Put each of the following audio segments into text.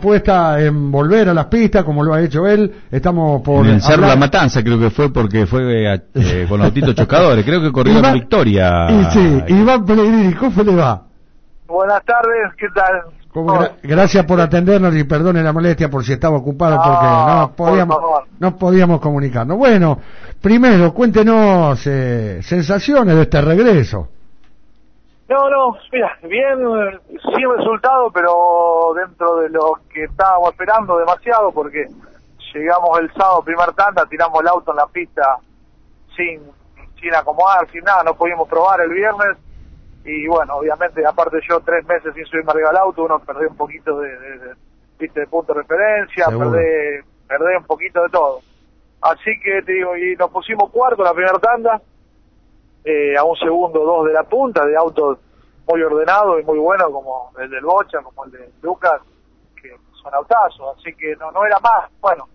puesta en volver a las pistas como lo ha hecho él. Estamos por. En Cerro La Matanza creo que fue porque fue eh, con autitos chocadores. Creo que corrió la Victoria. Y sí, Iván Pellegrini, ¿cómo le va? Buenas tardes, ¿qué tal? gracias por atendernos y perdone la molestia por si estaba ocupado porque no podíamos, no podíamos comunicarnos. Bueno, primero, cuéntenos eh, sensaciones de este regreso. No, no, mira, bien, sin resultado, pero dentro de lo que estábamos esperando demasiado, porque llegamos el sábado, primer tanda, tiramos el auto en la pista sin, sin acomodar, sin nada, no pudimos probar el viernes, y bueno, obviamente, aparte yo tres meses sin subirme arriba del auto, uno perdí un poquito de, de, de, punto de referencia, perdí un poquito de todo. Así que te digo, y nos pusimos cuarto la primera tanda, eh, a un segundo dos de la punta, de autos muy ordenados y muy buenos como el del Bocha, como el de Lucas, que son autazos, así que no, no era más. Bueno,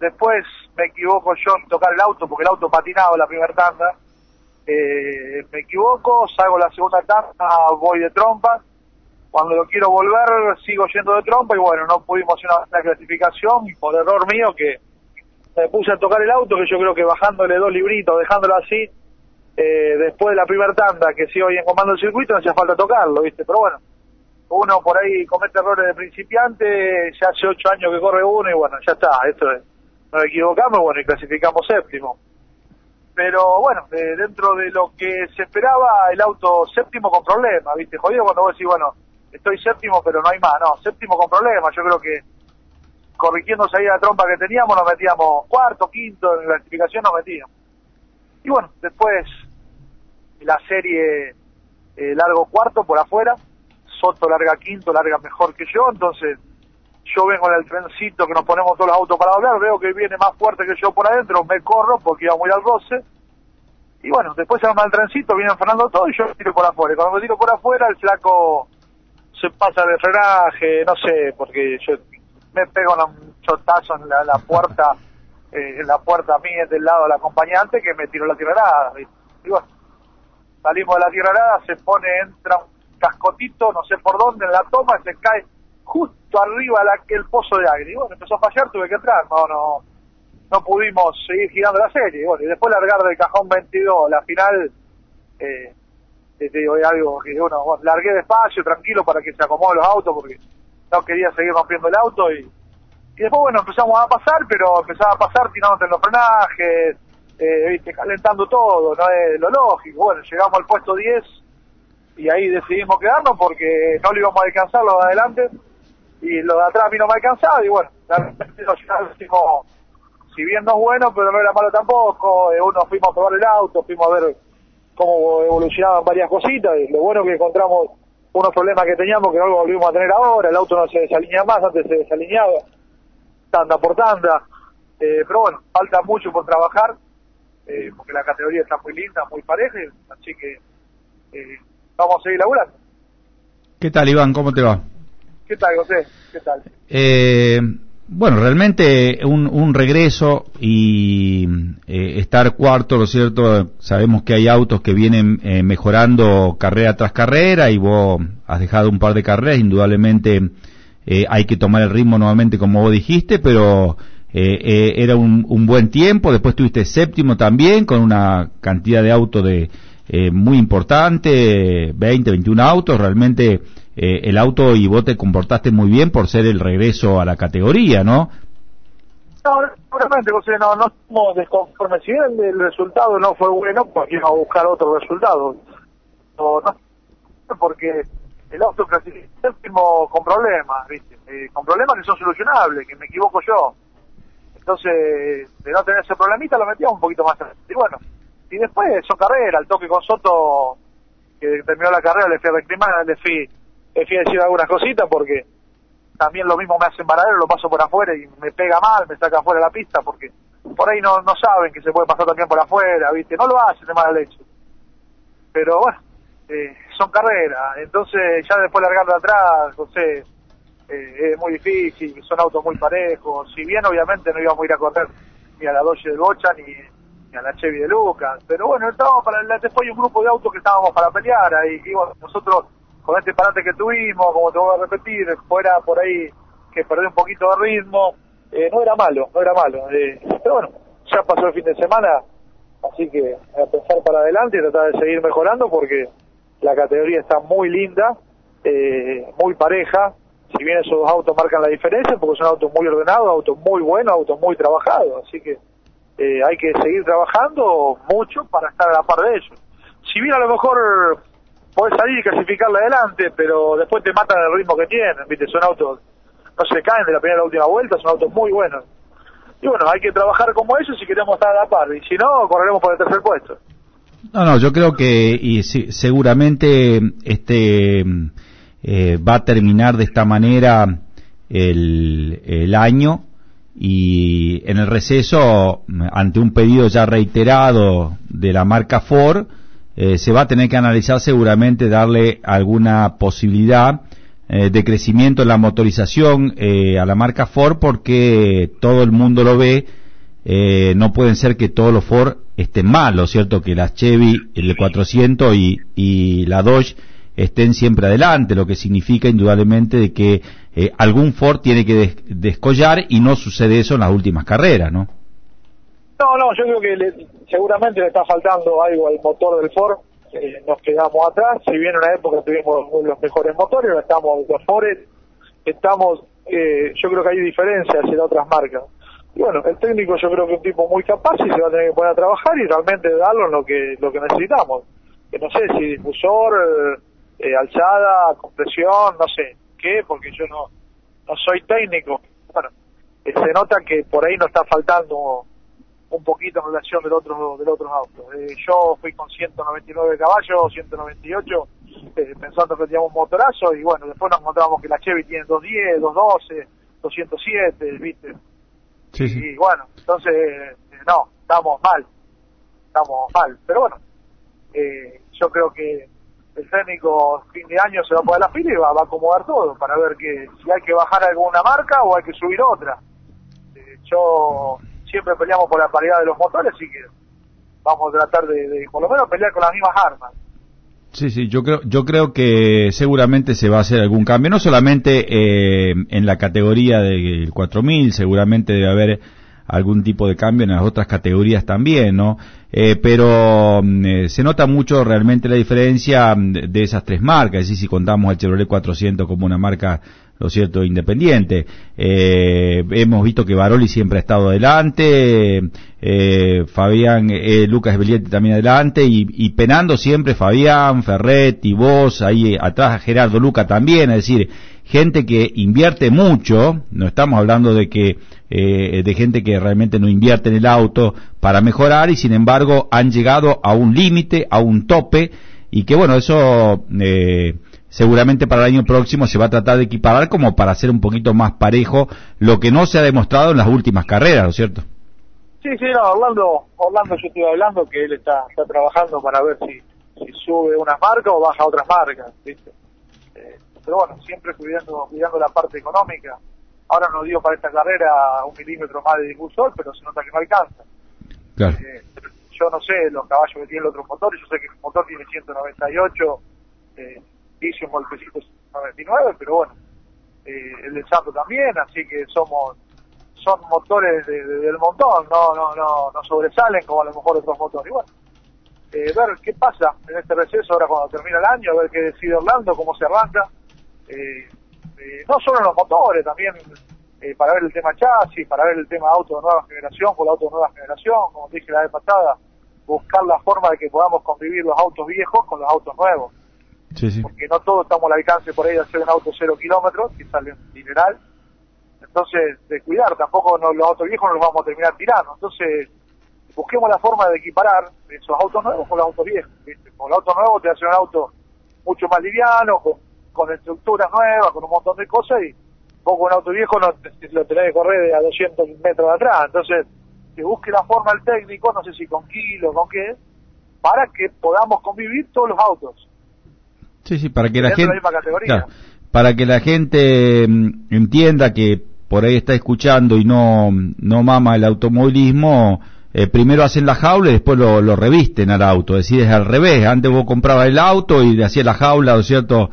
después me equivoco yo en tocar el auto, porque el auto patinado la primera tanda, eh, me equivoco, salgo la segunda tanda, voy de trompa, cuando lo quiero volver sigo yendo de trompa y bueno, no pudimos hacer una, clasificación por error mío que me puse a tocar el auto, que yo creo que bajándole dos libritos, dejándolo así, eh, después de la primera tanda, que sigo ahí en comando del circuito, no hacía falta tocarlo, ¿viste? Pero bueno, uno por ahí comete errores de principiante, ya hace ocho años que corre uno y bueno, ya está, esto es, nos equivocamos, bueno, y clasificamos séptimo. Pero bueno, dentro de lo que se esperaba, el auto séptimo con problemas, ¿viste? Jodido cuando vos decís, bueno, estoy séptimo, pero no hay más, no, séptimo con problemas, yo creo que corrigiéndose ahí la trompa que teníamos, nos metíamos cuarto, quinto, en la clasificación nos metíamos. Y bueno, después la serie eh, largo cuarto por afuera, Soto larga quinto, larga mejor que yo, entonces yo vengo en el trencito que nos ponemos todos los autos para doblar, veo que viene más fuerte que yo por adentro, me corro porque iba muy al roce, y bueno, después se arma el trencito, viene frenando todo y yo tiro por afuera, y cuando me tiro por afuera el flaco se pasa de frenaje, no sé, porque yo me pego un chotazo en la, puerta, eh, en la puerta mía del lado del acompañante que me tiró la tierra y bueno, salimos de la tierra arada, se pone, entra un cascotito, no sé por dónde, en la toma, se cae justo arriba el pozo de. Y bueno, empezó a fallar, tuve que entrar, no, no, no pudimos seguir girando la serie. Bueno, y después largar del cajón 22, la final, eh, te digo, algo que uno, bueno, largué despacio, tranquilo, para que se acomoden los autos, porque no quería seguir rompiendo el auto y, y después, bueno, empezamos a pasar, pero empezaba a pasar tirándote en los frenajes, eh, viste, calentando todo, no es lo lógico. Bueno, llegamos al puesto 10 y ahí decidimos quedarnos porque no lo íbamos a alcanzar los de adelante y los de atrás a mí no me alcanzaba y bueno, realmente nos decimos, si bien no es bueno, pero no era malo tampoco, eh, uno fuimos a probar el auto, fuimos a ver cómo evolucionaban varias cositas y lo bueno que encontramos unos problemas que teníamos que no volvimos a tener ahora, el auto no se desalinea más, antes se desalineaba, tanda por tanda, eh, pero bueno, falta mucho por trabajar, eh, porque la categoría está muy linda, muy pareja, así que eh, vamos a seguir laburando. ¿Qué tal, Iván? ¿Cómo te va? ¿Qué tal, José? ¿Qué tal? Eh, bueno, realmente un, un regreso y estar cuarto, ¿lo cierto? Sabemos que hay autos que vienen mejorando carrera tras carrera y vos has dejado un par de carreras, indudablemente hay que tomar el ritmo nuevamente como vos dijiste, pero eh, eh, era un, un, buen tiempo, después tuviste séptimo también, con una cantidad de autos de, eh, muy importante, 20, 21 autos, realmente eh, el auto y vos te comportaste muy bien por ser el regreso a la categoría, ¿no? No, seguramente, José, no, no estamos desconformes. Si bien el resultado no fue bueno, pues íbamos a buscar otro resultado. No, no porque el auto clasificó séptimo con problemas, ¿viste? Eh, con problemas que son solucionables, que me equivoco yo. Entonces, de no tener ese problemita, lo metíamos un poquito más. Y bueno, y después son carrera, el toque con Soto, que terminó la carrera, le fui a reclamar, le fui, le fui a decir algunas cositas porque también lo mismo me hace Varadero, lo paso por afuera y me pega mal, me saca afuera la pista porque por ahí no, no saben que se puede pasar también por afuera, ¿viste? No lo hacen de mala leche. Pero bueno, eh, son carreras, entonces ya después largar de atrás, José, eh, es muy difícil, son autos muy parejos, si bien obviamente no íbamos a ir a correr ni a la Dodge de Bocha ni, a la Chevy de Lucas, pero bueno, estábamos para, después hay un grupo de autos que estábamos para pelear, ahí, y nosotros con este parate que tuvimos, como te voy a repetir, fuera por ahí que perder un poquito de ritmo, eh, no era malo, no era malo. Eh, pero bueno, ya pasó el fin de semana, así que a pensar para adelante y tratar de seguir mejorando porque la categoría está muy linda, eh, muy pareja. Si bien esos autos marcan la diferencia, porque son autos muy ordenados, autos muy buenos, autos muy trabajados. Así que eh, hay que seguir trabajando mucho para estar a la par de ellos. Si bien a lo mejor podés salir y clasificarle adelante, pero después te matan el ritmo que tienen, ¿viste? Son autos, no se caen de la primera a la última vuelta, son autos muy buenos. Y bueno, hay que trabajar como ellos si queremos estar a la par, y si no, correremos por el tercer puesto. No, no, yo creo que y seguramente este eh, va a terminar de esta manera el, año y en el receso, ante un pedido ya reiterado de la marca Ford, eh, se va a tener que analizar seguramente darle alguna posibilidad eh, de crecimiento en la motorización eh, a la marca Ford porque todo el mundo lo ve, no pueden ser que todos los Ford estén malos, ¿cierto? Que las Chevy, el 400 y, y la Dodge estén siempre adelante, lo que significa indudablemente de que algún Ford tiene que descollar y no sucede eso en las últimas carreras, ¿no? No, no, yo creo que le, seguramente le está faltando algo al motor del Ford. Eh, nos quedamos atrás. Si bien en una época tuvimos los mejores motores, ahora estamos los Ford, estamos, eh, yo creo que hay diferencias en otras marcas. Y bueno, el técnico yo creo que es un tipo muy capaz y se va a tener que poner a trabajar y realmente darlo lo que lo que necesitamos. Que no sé si difusor, eh, alzada, compresión, no sé qué, porque yo no no soy técnico. Bueno, se nota que por ahí nos está faltando un poquito en relación del otro del otros autos. Eh, yo fui con 199 caballos, 198, eh, pensando que teníamos un motorazo y bueno, después nos encontramos que la Chevy tiene 210, 212, 207, ¿viste? Sí, sí. Y bueno, entonces, eh, no, estamos mal, estamos mal. Pero bueno, eh, yo creo que el técnico fin de año se va a poner la fila y va, a acomodar todo para ver que si hay que bajar alguna marca o hay que subir otra. yo siempre peleamos por la paridad de los motores, así que vamos a tratar de, por lo menos pelear con las mismas armas. Sí, sí, yo creo, yo creo que seguramente se va a hacer algún cambio, no solamente eh, en la categoría del 4000, seguramente debe haber algún tipo de cambio en las otras categorías también, ¿no? Eh, pero mm, eh, se nota mucho realmente la diferencia mm, de, esas tres marcas, es decir, si contamos al Chevrolet 400 como una marca lo cierto, independiente. Eh, hemos visto que Baroli siempre ha estado adelante, eh, Fabián, eh, Lucas Belietti también adelante, y, penando siempre Fabián, Ferretti, vos, ahí atrás Gerardo Luca también, es decir, gente que invierte mucho, no estamos hablando de que, eh, de gente que realmente no invierte en el auto para mejorar, y sin embargo han llegado a un límite, a un tope, y que bueno, eso, eh, seguramente para el año próximo se va a tratar de equiparar como para hacer un poquito más parejo lo que no se ha demostrado en las últimas carreras, ¿no es cierto? Sí, sí, no, Orlando, Orlando yo estoy hablando que él está, está trabajando para ver si, si sube una marca o baja otras marcas, ¿viste? Eh, pero bueno, siempre cuidando, cuidando la parte económica. Ahora no dio para esta carrera un milímetro más de difusor, pero se nota que no alcanza. Claro. Eh, yo no sé los caballos que tiene el otro motor, yo sé que el motor tiene 198, eh, hice un golpecito 99, pero bueno, eh, el de Santo también, así que somos son motores del montón, no, no, no, no sobresalen como a lo mejor otros motores. Y bueno, eh, ver qué pasa en este receso ahora cuando termina el año, a ver qué decide Orlando, cómo se arranca. Eh, eh, no solo los motores, también eh, para ver el tema chasis, para ver el tema auto de nueva generación, con el auto de nueva generación, como dije la vez pasada, buscar la forma de que podamos convivir los autos viejos con los autos nuevos porque no todos estamos al alcance por ahí de hacer un auto cero kilómetros, que sale un dineral. Entonces, de cuidar, tampoco los autos viejos no los vamos a terminar tirando. Entonces, busquemos la forma de equiparar esos autos nuevos con los autos viejos. Con el auto nuevo te hace un auto mucho más liviano, con, con estructuras nuevas, con un montón de cosas, y vos con un auto viejo no lo tenés que correr a 200 metros de atrás. Entonces, que busque la forma el técnico, no sé si con kilos, con qué, para que podamos convivir todos los autos. Sí, sí, para que la gente, para que la gente mm, entienda que por ahí está escuchando y no, no mama el automovilismo, eh, primero hacen la jaula y después lo, lo, revisten al auto, es decir, es al revés, antes vos comprabas el auto y le hacías la jaula, ¿no es cierto?,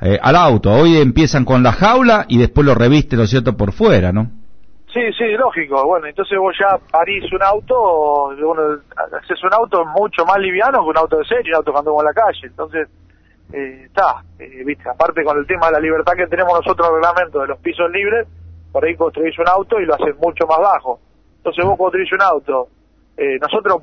eh, al auto. Hoy empiezan con la jaula y después lo reviste, ¿no es cierto?, por fuera, ¿no? Sí, sí, lógico. Bueno, entonces vos ya parís un auto, bueno, haces un auto mucho más liviano que un auto de serie, un auto cuando vamos en la calle. Entonces, está, eh, viste, aparte con el tema de la libertad que tenemos nosotros en el reglamento de los pisos libres, por ahí construís un auto y lo haces mucho más bajo. Entonces vos construís un auto. Eh, nosotros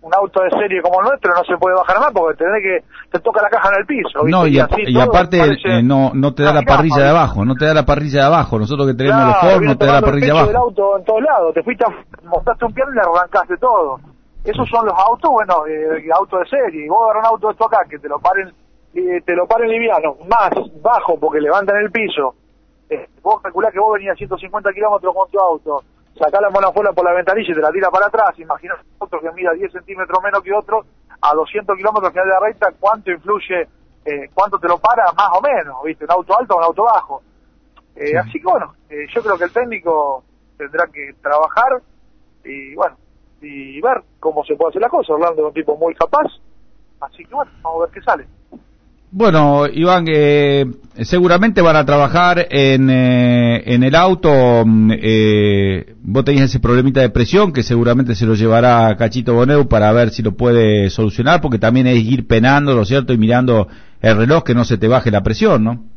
un auto de serie como el nuestro no se puede bajar más porque tenés que te toca la caja en el piso no y, aparte eh, no no te da la parrilla de abajo no te da la parrilla de abajo. Nosotros que tenemos los Ford no te da la parrilla de abajo. el auto en todos lados te fuiste mostraste un pie y le arrancaste todo. Esos son los autos bueno eh, autos de serie. Y vos agarras un auto de esto acá que te lo paren eh, te lo paren liviano más bajo porque levantan el piso. Eh, vos calculás que vos venías a 150 kilómetros con tu auto sacá la monofola por la ventanilla y te la tira para atrás, imagínate otro que mira 10 centímetros menos que otro, a 200 kilómetros final de la recta, ¿cuánto influye, eh, cuánto te lo para más o menos, viste, un auto alto o un auto bajo? Eh, Así que bueno, eh, yo creo que el técnico tendrá que trabajar y bueno, y ver cómo se puede hacer la cosa, Orlando es un tipo muy capaz, así que bueno, vamos a ver qué sale. Bueno, Iván, eh, seguramente van a trabajar en, eh, en el auto. Mm, eh, vos tenías ese problemita de presión que seguramente se lo llevará Cachito Boneu para ver si lo puede solucionar, porque también es ir penando, ¿no cierto? Y mirando el reloj que no se te baje la presión, ¿no?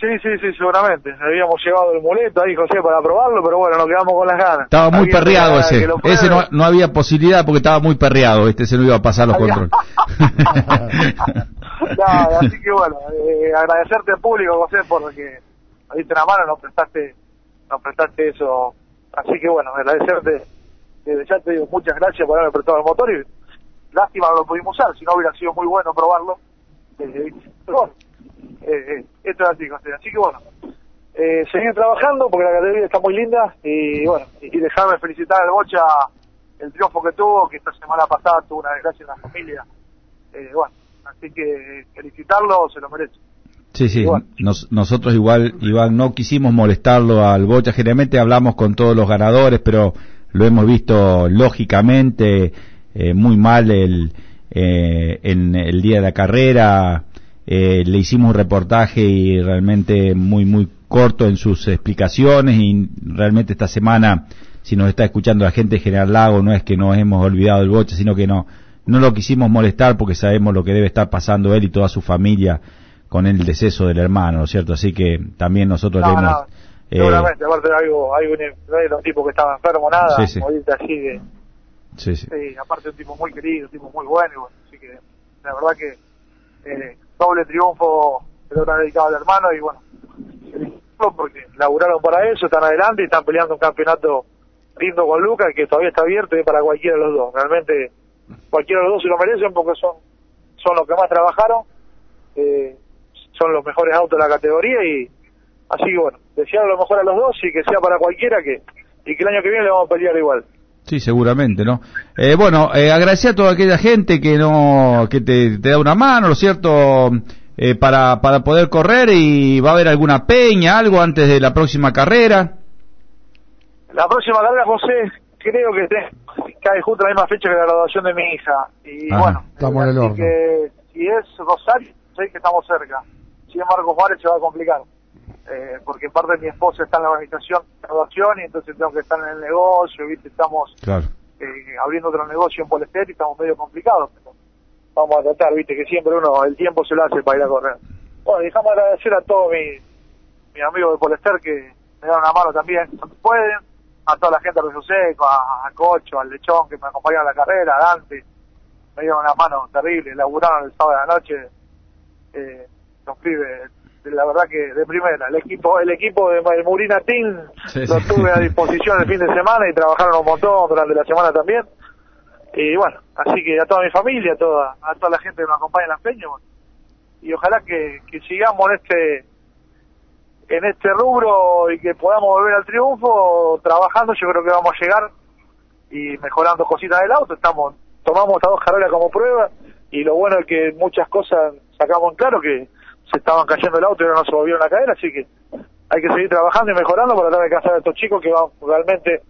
Sí, sí, sí, seguramente. Habíamos llevado el muleto ahí, José, para probarlo, pero bueno, nos quedamos con las ganas. Estaba muy perreado ese. Ese no, no, había posibilidad porque estaba muy perreado, este se no iba a pasar los controles. así que bueno, eh, agradecerte al público, José, porque nos diste una mano, nos prestaste, nos prestaste eso. Así que bueno, agradecerte, desde ya te digo muchas gracias por haberme prestado el motor y lástima no lo pudimos usar, si no hubiera sido muy bueno probarlo. Eh, pero eh, esto es así, José. Así que bueno, eh, seguir trabajando porque la categoría está muy linda y bueno, y, dejarme felicitar al Bocha el triunfo que tuvo, que esta semana pasada tuvo una desgracia en la familia. Eh, bueno, Así que felicitarlo, se lo merece. Sí, sí, nosotros igual, Iván, no quisimos molestarlo al Bocha, generalmente hablamos con todos los ganadores, pero lo hemos visto lógicamente eh, muy mal el, eh, en el día de la carrera, eh, le hicimos un reportaje y realmente muy, muy corto en sus explicaciones y realmente esta semana, si nos está escuchando la gente de General Lago, no es que nos hemos olvidado del Bocha, sino que no, no lo quisimos molestar porque sabemos lo que debe estar pasando él y toda su familia con el deceso del hermano, ¿no es cierto? Así que también nosotros no, No. Eh, seguramente, aparte de algo, hay un, no un tipo que estaba enfermo, nada, sí, sí. así de... Sí, sí. sí, aparte un tipo muy querido, un tipo muy bueno, así que la verdad que eh, doble triunfo se lo han dedicado al hermano y bueno, porque laburaron para eso, están adelante y están peleando un campeonato lindo con Lucas que todavía está abierto y para cualquiera de los dos. Realmente cualquiera de los dos se lo merecen porque son, son los que más trabajaron, eh, son los mejores autos de la categoría y así que bueno, desear lo mejor a los dos y que sea para cualquiera que y que el año que viene le vamos a pelear igual. Sí, seguramente, ¿no? Eh, bueno, eh, agradecer a toda aquella gente que no que te, te da una mano, ¿no es cierto? Eh, para, para poder correr y va a haber alguna peña, algo antes de la próxima carrera. La próxima carrera, José, creo que cae justo la misma fecha que la graduación de mi hija. Y bueno, estamos en el así que si es Rosario, sé que estamos cerca. Si es Marcos Juárez, se va a complicar. Eh, porque en parte mi esposa está en la organización de graduación y entonces tengo que estar en el negocio, ¿viste? Estamos eh, abriendo otro negocio en Polester y estamos medio complicados. Pero vamos a tratar, ¿viste? Que siempre uno, el tiempo se lo hace para ir a correr. Bueno, dejamos agradecer a todos mis mi amigos de Polester que me dan una mano también, cuando pueden a toda la gente de Río Seco, a, Cocho, al Lechón que me acompañaron a la carrera, a Dante, me dieron una mano terrible, laburaron el sábado de la noche, eh, los pibes, la verdad que de primera, el equipo, el equipo de Murina Team lo tuve a disposición el fin de semana y trabajaron un montón durante la semana también. Y bueno, así que a toda mi familia, a toda, a toda la gente que nos acompaña en las peñas, y ojalá que, que sigamos en este en este rubro y que podamos volver al triunfo, trabajando, yo creo que vamos a llegar y mejorando cositas del auto. Estamos, tomamos a dos carreras como prueba y lo bueno es que muchas cosas sacamos en claro que se estaban cayendo el auto y ahora no se volvieron a caer, así que hay que seguir trabajando y mejorando para tratar de alcanzar a estos chicos que van realmente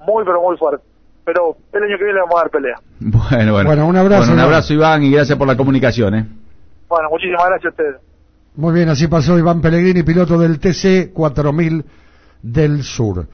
muy pero muy fuertes. Pero el año que viene le vamos a dar pelea. Bueno, bueno. un abrazo. un abrazo Iván y gracias por la comunicación. ¿eh? Bueno, muchísimas gracias a ustedes. Muy bien, así pasó Iván Pellegrini, piloto del TC 4000 del Sur.